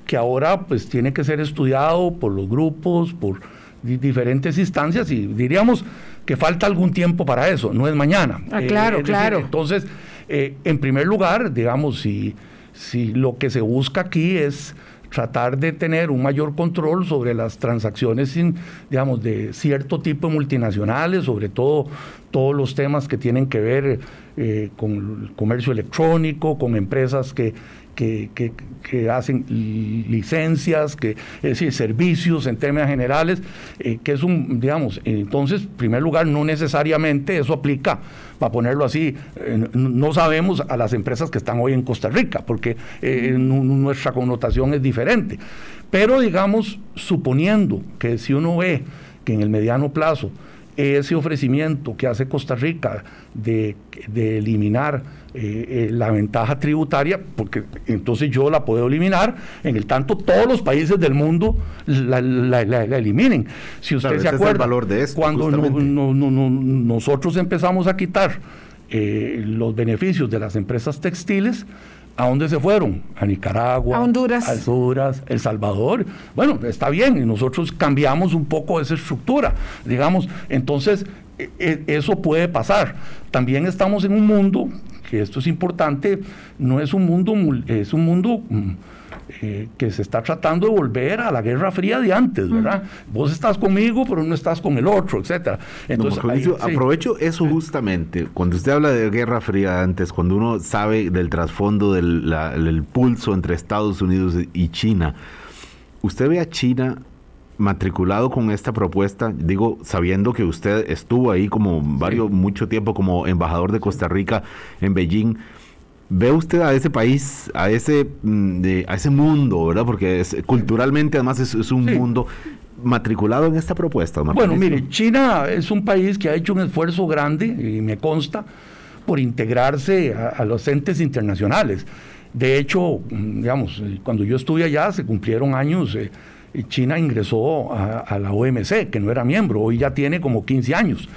[SPEAKER 4] que ahora pues tiene que ser estudiado por los grupos, por diferentes instancias y diríamos que falta algún tiempo para eso, no es mañana.
[SPEAKER 2] Ah, claro,
[SPEAKER 4] eh,
[SPEAKER 2] claro.
[SPEAKER 4] entonces, eh, en primer lugar, digamos, si, si lo que se busca aquí es tratar de tener un mayor control sobre las transacciones, digamos, de cierto tipo de multinacionales, sobre todo todos los temas que tienen que ver eh, con el comercio electrónico, con empresas que, que, hacen licencias, que, es decir, servicios en términos generales, eh, que es un, digamos, entonces, en primer lugar, no necesariamente eso aplica, para ponerlo así, eh, no sabemos a las empresas que están hoy en Costa Rica, porque eh, nuestra connotación es diferente. Pero, digamos, suponiendo que si uno ve que en el mediano plazo ese ofrecimiento que hace Costa Rica de, eliminar eh, eh, la ventaja tributaria, porque entonces yo la puedo eliminar, en el tanto todos los países del mundo la, eliminen. Si usted se acuerda,
[SPEAKER 3] valor de
[SPEAKER 4] cuando nosotros empezamos a quitar eh, los beneficios de las empresas textiles, ¿A dónde se fueron? A Nicaragua,
[SPEAKER 2] a Honduras,
[SPEAKER 4] a Honduras, El Salvador. Bueno, está bien, y nosotros cambiamos un poco esa estructura, digamos. Entonces, e, e, eso puede pasar. También estamos en un mundo, que esto es importante, no es un mundo, es un mundo mm, eh, que se está tratando de volver a la Guerra Fría de antes, ¿verdad? Vos estás conmigo, pero no estás con el otro, etcétera.
[SPEAKER 3] Entonces, aprovecho eso justamente. Cuando usted habla de Guerra Fría de antes, cuando uno sabe del trasfondo del pulso entre Estados Unidos y China, usted ve a China matriculado con esta propuesta, digo, sabiendo que usted estuvo ahí como varios, mucho tiempo como embajador de Costa Rica en Beijing, ¿Ve usted a ese país, a ese, mm, a ese mundo, verdad? Porque es, culturalmente además es, un mundo matriculado en esta propuesta.
[SPEAKER 4] Bueno, mire, China es un país que ha hecho un esfuerzo grande, y me consta, por integrarse a, los entes internacionales. De hecho, mm, digamos, cuando yo estuve allá se cumplieron años. Eh, China ingresó a, a la OMC, que no era miembro, hoy ya tiene como 15 años.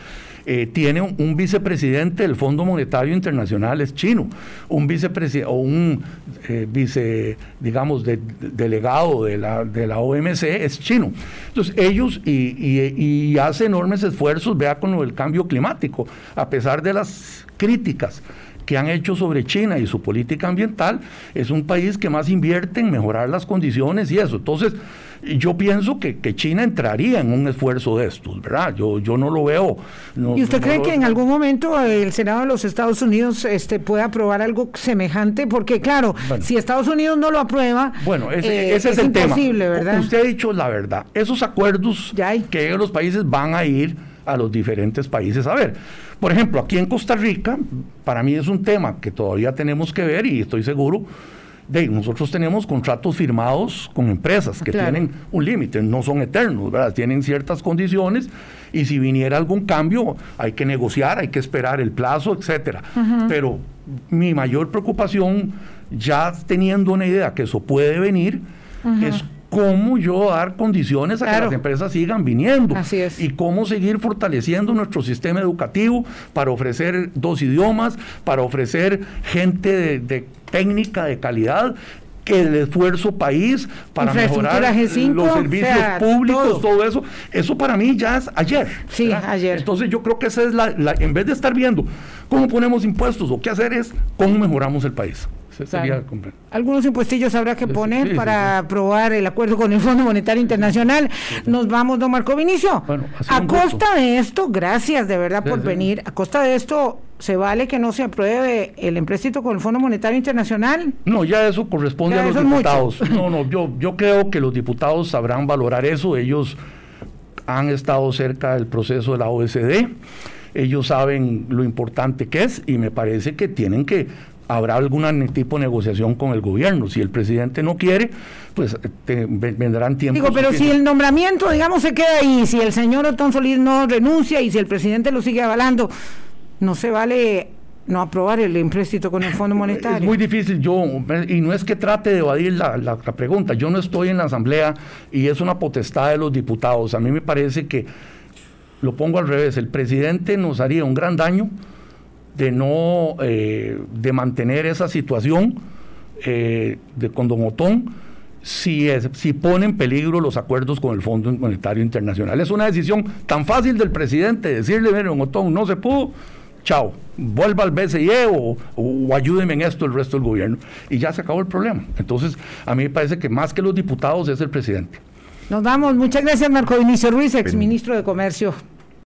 [SPEAKER 4] Eh, tiene un, vicepresidente del Fondo Monetario Internacional, es chino, un vicepresidente o un eh, vice, digamos, delegado de la, de la OMC es chino. Entonces ellos y, y, hace enormes esfuerzos, vea con lo del cambio climático, a pesar de las críticas que han hecho sobre China y su política ambiental, es un país que más invierte en mejorar las condiciones y eso. Entonces, yo pienso que, China entraría en un esfuerzo de estos, ¿verdad? Yo, yo no lo veo.
[SPEAKER 2] ¿Y usted cree que en algún momento el Senado de los Estados Unidos este, puede aprobar algo semejante? Porque, claro, si Estados Unidos no lo aprueba,
[SPEAKER 4] bueno, ese, eh, es, el imposible, ¿verdad? Usted ha dicho la verdad. Esos acuerdos que los países van a ir a los diferentes países a ver. Por ejemplo, aquí en Costa Rica, para mí es un tema que todavía tenemos que ver y estoy seguro de, nosotros tenemos contratos firmados con empresas que tienen un límite, no son eternos, ¿verdad? Tienen ciertas condiciones y si viniera algún cambio hay que negociar, hay que esperar el plazo, etcétera. Pero mi mayor preocupación, ya teniendo una idea que eso puede venir, es cómo yo dar condiciones a que las empresas sigan viniendo y cómo seguir fortaleciendo nuestro sistema educativo para ofrecer dos idiomas, para ofrecer gente de técnica de calidad el esfuerzo país para mejorar
[SPEAKER 2] G5,
[SPEAKER 4] los servicios
[SPEAKER 2] o sea,
[SPEAKER 4] públicos,
[SPEAKER 2] todo.
[SPEAKER 4] todo. eso, eso para mí ya es ayer.
[SPEAKER 2] Sí,
[SPEAKER 4] ¿verdad?
[SPEAKER 2] ayer.
[SPEAKER 4] Entonces yo creo que esa es la, la- en vez de estar viendo cómo ponemos impuestos o qué hacer es cómo mejoramos el país. Sería compre-
[SPEAKER 2] Algunos impuestillos habrá que poner
[SPEAKER 4] sí, sí,
[SPEAKER 2] para
[SPEAKER 4] sí.
[SPEAKER 2] aprobar el acuerdo con el Fondo Monetario Internacional. Nos vamos, don Marco Vinicio.
[SPEAKER 4] Bueno,
[SPEAKER 2] a
[SPEAKER 4] gusto.
[SPEAKER 2] costa de esto, gracias de verdad por venir. A costa de esto, ¿se vale que no se apruebe el empréstito con el Fondo Monetario Internacional?
[SPEAKER 4] No, ya eso corresponde
[SPEAKER 2] Ya
[SPEAKER 4] a los
[SPEAKER 2] mucho.
[SPEAKER 4] diputados. No, no, yo, yo creo que los diputados sabrán valorar eso. Ellos han estado cerca del proceso de la OSD. Ellos saben lo importante que es y me parece que tienen que habrá algún tipo de negociación con el gobierno. Si el presidente no quiere, pues te- vendrán tiempos.
[SPEAKER 2] Digo, pero si el nombramiento, digamos, se queda ahí, si el señor Otón Solís no renuncia y si el presidente lo sigue avalando, no se vale no aprobar el empréstito con el Fondo Monetario.
[SPEAKER 4] Es muy difícil yo, y no es que trate de evadir la, la- la pregunta, yo no estoy en la Asamblea y es una potestad de los diputados. A mí me parece que, lo pongo al revés, el presidente nos haría un gran daño de no, eh, de mantener esa situación eh, de, con Don Otón si, es, si pone en peligro los acuerdos con el Fondo Monetario Internacional. Es una decisión tan fácil del presidente decirle, mire, Don Otón, no se pudo, chao, vuelva al BCE o, o ayúdeme en esto el resto del gobierno. Y ya se acabó el problema. Entonces, a mí me parece que más que los diputados es el presidente.
[SPEAKER 2] Nos vamos. Muchas gracias, Marco Vinicio Ruiz, exministro de Comercio